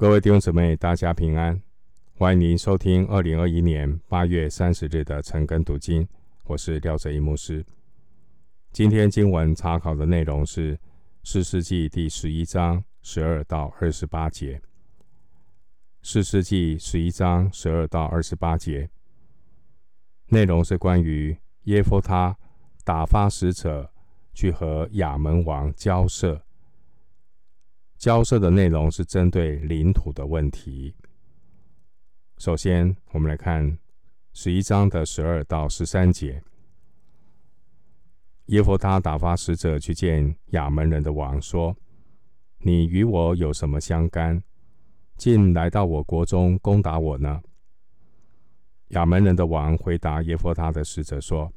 各位弟兄姊妹，大家平安！欢迎您收听二零二一年八月三十日的晨更读经，我是廖哲一牧师。今天经文查考的内容是《四世纪》第十一章十二到二十八节，《四世纪》十一章十二到二十八节内容是关于耶夫他打发使者去和亚扪王交涉。交涉的内容是针对领土的问题。首先，我们来看十一章的十二到十三节。耶弗他打发使者去见亚门人的王，说：“你与我有什么相干？竟来到我国中攻打我呢？”亚门人的王回答耶弗他的使者说：“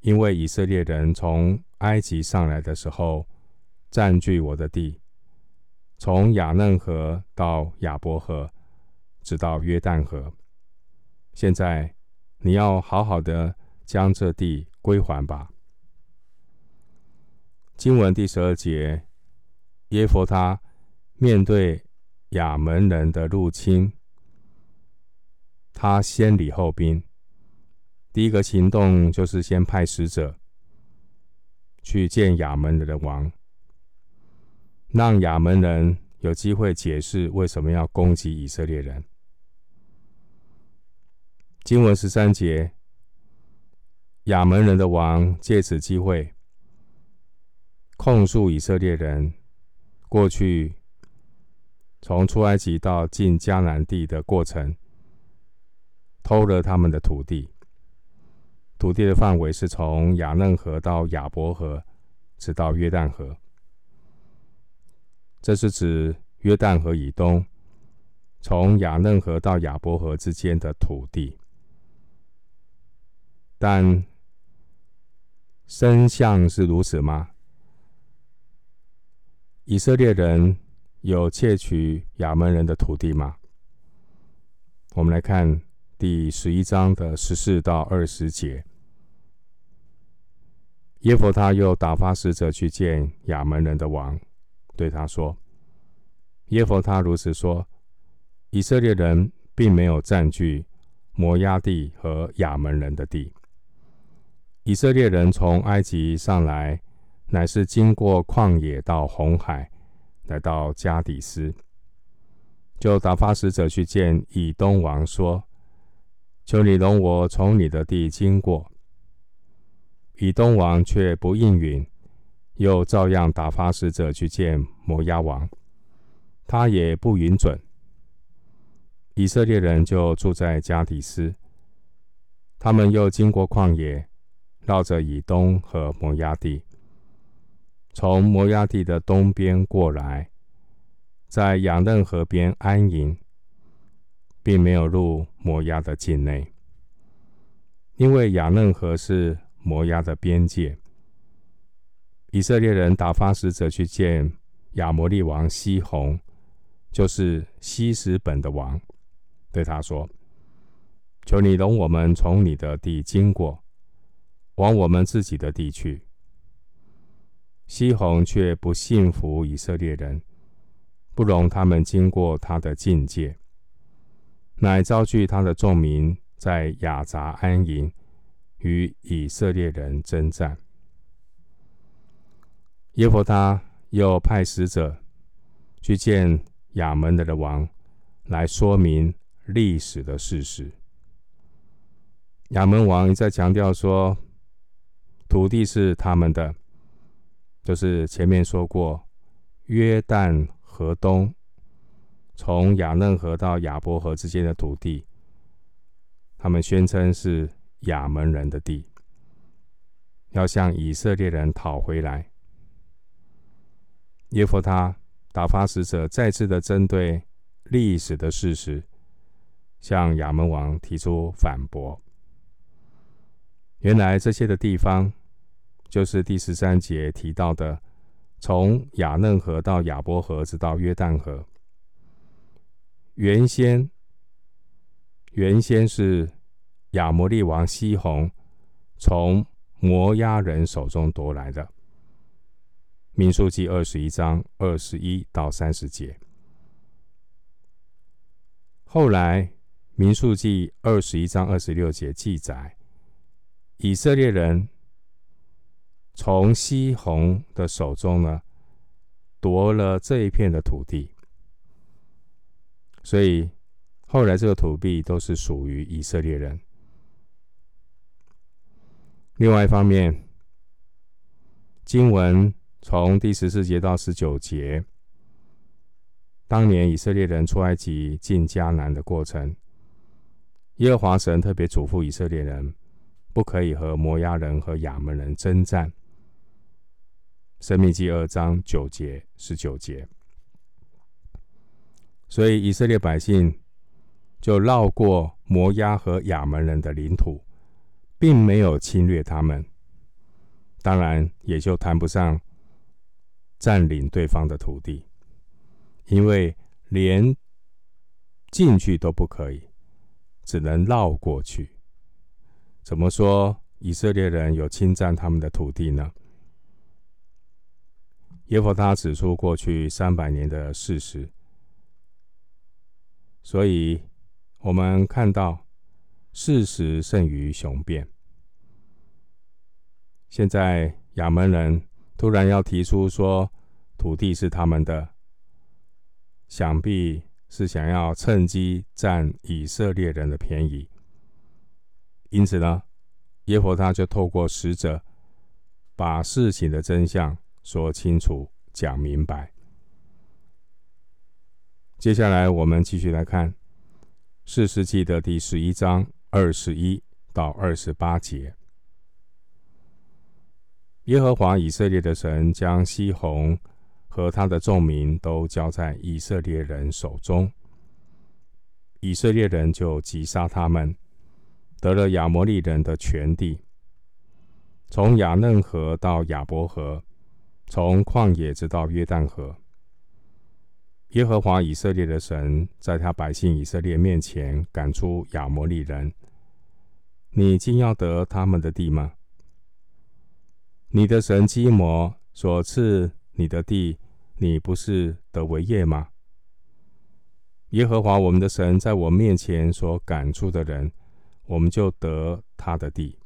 因为以色列人从埃及上来的时候，占据我的地。”从亚嫩河到亚伯河，直到约旦河。现在你要好好的将这地归还吧。经文第十二节，耶佛他面对亚门人的入侵，他先礼后兵。第一个行动就是先派使者去见亚扪人的王。让亚门人有机会解释为什么要攻击以色列人。经文十三节，亚门人的王借此机会控诉以色列人过去从出埃及到进迦南地的过程，偷了他们的土地。土地的范围是从亚嫩河到亚伯河，直到约旦河。这是指约旦河以东，从亚嫩河到亚伯河之间的土地。但真相是如此吗？以色列人有窃取亚门人的土地吗？我们来看第十一章的十四到二十节。耶弗他又打发使者去见亚门人的王。对他说：“耶弗他如此说，以色列人并没有占据摩押地和亚扪人的地。以色列人从埃及上来，乃是经过旷野到红海，来到加底斯，就打发使者去见以东王，说：求你容我从你的地经过。以东王却不应允。”又照样打发使者去见摩押王，他也不允准。以色列人就住在加底斯。他们又经过旷野，绕着以东和摩押地，从摩押地的东边过来，在雅嫩河边安营，并没有入摩押的境内，因为雅嫩河是摩押的边界。以色列人打发使者去见亚摩利王西宏，就是希实本的王，对他说：“求你容我们从你的地经过，往我们自己的地去。”西宏却不信服以色列人，不容他们经过他的境界，乃招聚他的众民在亚杂安营，与以色列人争战。耶和他又派使者去见亚扪人的王，来说明历史的事实。亚扪王一再强调说，土地是他们的，就是前面说过，约旦河东，从亚嫩河到亚伯河之间的土地，他们宣称是亚扪人的地，要向以色列人讨回来。耶弗他打发使者再次的针对历史的事实，向亚扪王提出反驳。原来这些的地方，就是第十三节提到的，从亚嫩河到亚伯河，直到约旦河。原先，原先是亚摩利王西宏从摩押人手中夺来的。民数记二十一章二十一到三十节，后来民数记二十一章二十六节记载，以色列人从西宏的手中呢夺了这一片的土地，所以后来这个土地都是属于以色列人。另外一方面，经文从第十四节到十九节，当年以色列人出埃及进迦南的过程，耶和华神特别嘱咐以色列人，不可以和摩押人和亚门人征战。申命记二章九节、十九节，所以以色列百姓就绕过摩押和亚门人的领土。并没有侵略他们，当然也就谈不上占领对方的土地，因为连进去都不可以，只能绕过去。怎么说以色列人有侵占他们的土地呢？耶和他指出过去三百年的事实，所以我们看到。事实胜于雄辩。现在亚门人突然要提出说土地是他们的，想必是想要趁机占以色列人的便宜。因此呢，耶和他就透过使者把事情的真相说清楚、讲明白。接下来我们继续来看四世纪的第十一章。二十一到二十八节，耶和华以色列的神将西宏和他的众民都交在以色列人手中，以色列人就击杀他们，得了亚摩利人的全地，从亚嫩河到亚伯河，从旷野直到约旦河。耶和华以色列的神在他百姓以色列面前赶出亚摩利人，你竟要得他们的地吗？你的神基摩所赐你的地，你不是得为业吗？耶和华我们的神在我面前所赶出的人，我们就得他的地。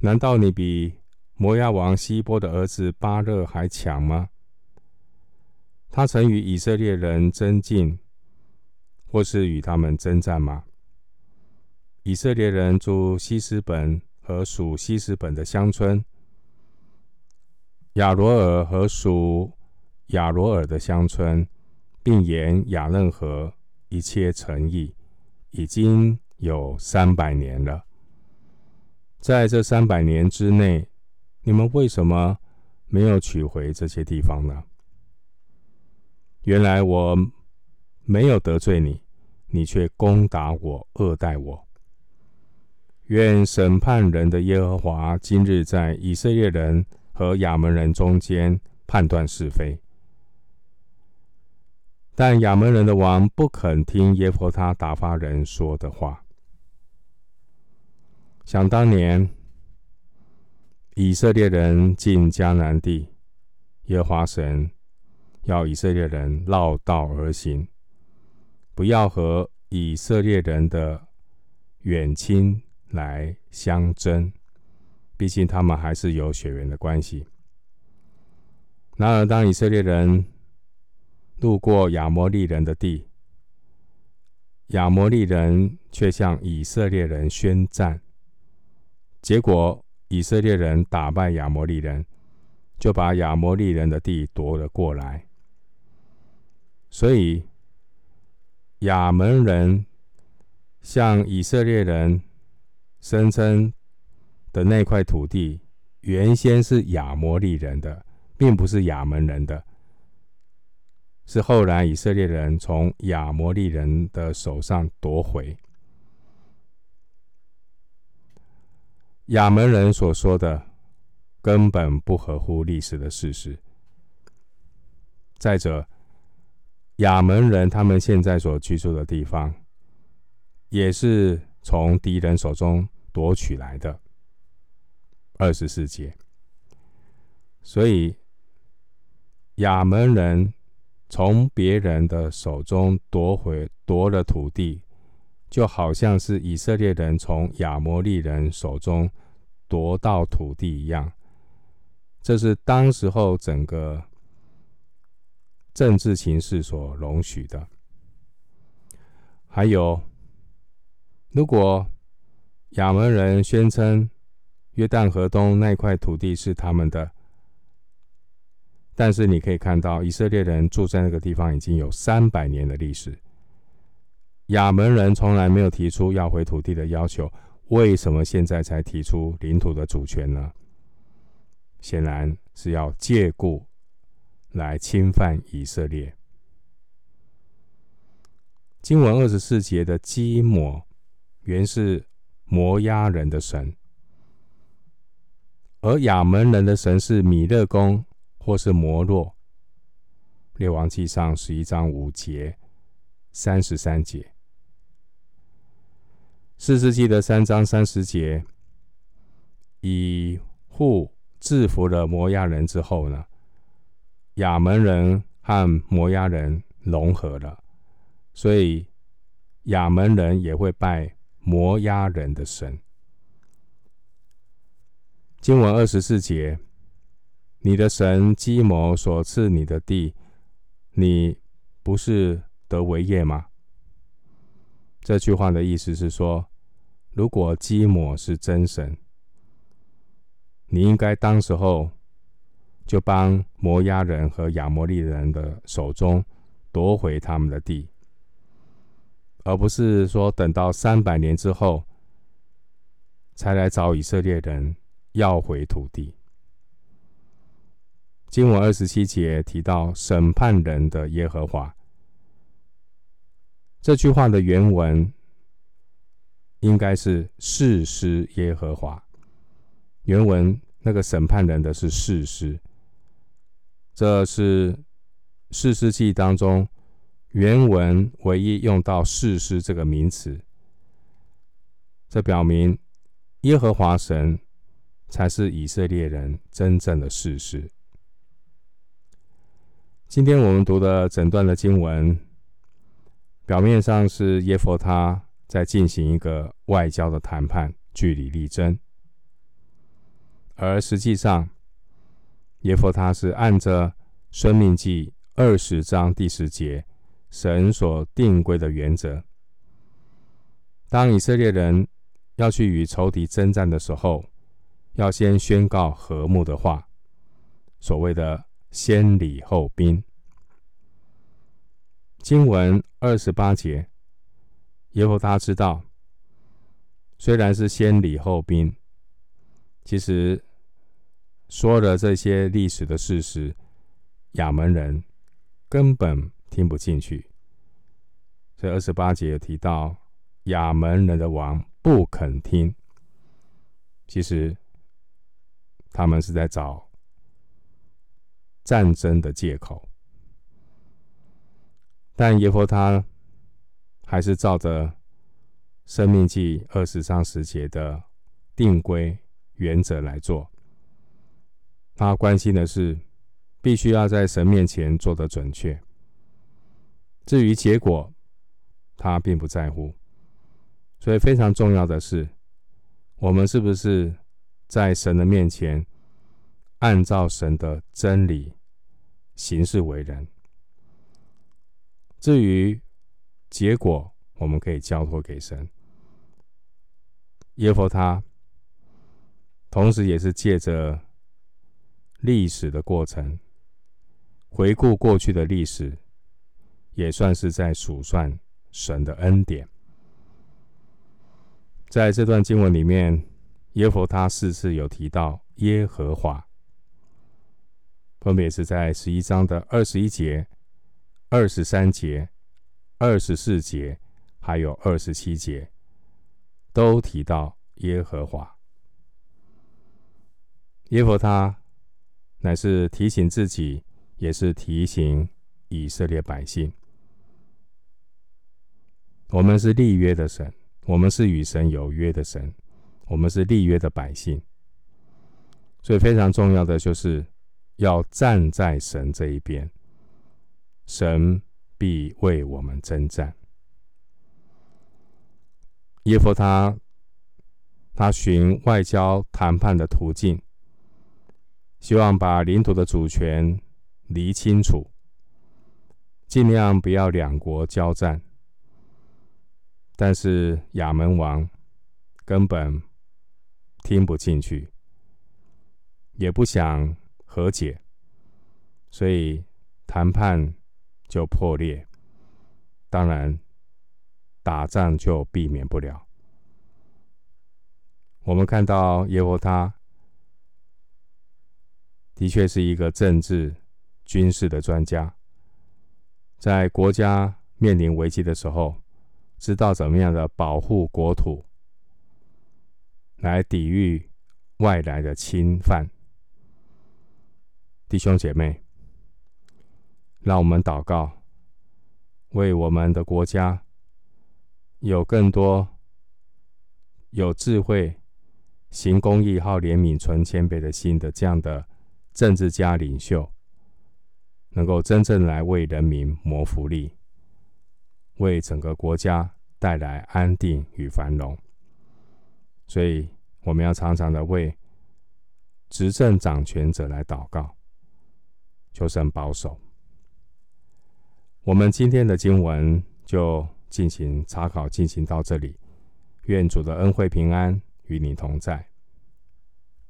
难道你比摩押王西波的儿子巴勒还强吗？他曾与以色列人争竞，或是与他们征战吗？以色列人住希斯本和属希斯本的乡村，亚罗尔和属亚罗尔的乡村，并沿亚嫩河一切城邑，已经有三百年了。在这三百年之内，你们为什么没有取回这些地方呢？原来我没有得罪你，你却攻打我，恶待我。愿审判人的耶和华今日在以色列人和亚扪人中间判断是非。但亚扪人的王不肯听耶弗他打发人说的话。想当年，以色列人进迦南地，耶和华神。要以色列人绕道而行，不要和以色列人的远亲来相争，毕竟他们还是有血缘的关系。然而，当以色列人路过亚摩利人的地，亚摩利人却向以色列人宣战，结果以色列人打败亚摩利人，就把亚摩利人的地夺了过来。所以，亚扪人向以色列人声称的那块土地，原先是亚摩利人的，并不是亚门人的，是后来以色列人从亚摩利人的手上夺回。亚门人所说的，根本不合乎历史的事实。再者，亚门人他们现在所居住的地方，也是从敌人手中夺取来的。二十四节，所以亚门人从别人的手中夺回夺了土地，就好像是以色列人从亚摩利人手中夺到土地一样。这是当时候整个政治形势所容许的。还有，如果亚门人宣称约旦河东那块土地是他们的，但是你可以看到，以色列人住在那个地方已经有三百年的历史。亚门人从来没有提出要回土地的要求，为什么现在才提出领土的主权呢？显然是要借故来侵犯以色列。经文二十四节的基摩，原是摩押人的神，而亚门人的神是米勒公或是摩洛。列王记上十一章五节、三十三节，四世纪的三章三十节，以户制服了摩押人之后呢，亚门人和摩押人融合了。所以，亚门人也会拜摩押人的神。经文二十四节，你的神基抹所赐你的地，你不是得为业吗？这句话的意思是说，如果基摩是真神，你应该当时候就帮摩押人和亚摩利人的手中夺回他们的地。而不是说等到三百年之后才来找以色列人要回土地。经文二十七节提到审判人的耶和华，这句话的原文应该是士师耶和华。原文那个审判人的是士师，这是士师记当中。原文唯一用到“士师”这个名词，这表明耶和华神才是以色列人真正的事实。今天我们读的整段的经文，表面上是耶弗他在进行一个外交的谈判，据理力争，而实际上耶弗他是按着《申命记》二十章第十节。神所定规的原则，当以色列人要去与仇敌征战的时候，要先宣告和睦的话，所谓的先礼后兵。经文二十八节，耶弗他知道，虽然是先礼后兵，其实说了这些历史的事实，亚门人根本。听不进去，所以二十八节有提到亚门人的王不肯听。其实他们是在找战争的借口，但耶和他还是照着生命记二十章十节的定规原则来做。他关心的是，必须要在神面前做得准确。至于结果，他并不在乎。所以非常重要的是，我们是不是在神的面前按照神的真理行事为人？至于结果，我们可以交托给神。耶弗他，同时也是借着历史的过程，回顾过去的历史。也算是在数算神的恩典。在这段经文里面，耶弗他四次有提到耶和华，分别是在十一章的二十一节、二十三节、二十四节，还有二十七节，都提到耶和华。耶弗他乃是提醒自己，也是提醒以色列百姓。我们是立约的神，我们是与神有约的神，我们是立约的百姓，所以非常重要的就是要站在神这一边，神必为我们征战。耶弗他，他寻外交谈判的途径，希望把领土的主权厘清楚，尽量不要两国交战。但是亚门王根本听不进去，也不想和解，所以谈判就破裂。当然。打仗就避免不了。我们看到耶和他的确是一个政治、军事的专家，在国家面临危机的时候，知道怎么样的保护国土，来抵御外来的侵犯。弟兄姐妹，让我们祷告，为我们的国家。有更多有智慧、行公义、好怜悯、存谦卑的心的这样的政治家领袖，能够真正来为人民谋福利，为整个国家带来安定与繁荣。所以，我们要常常的为执政掌权者来祷告，求神保守。我们今天的经文就。进行查考，进行到这里，愿主的恩惠平安与你同在。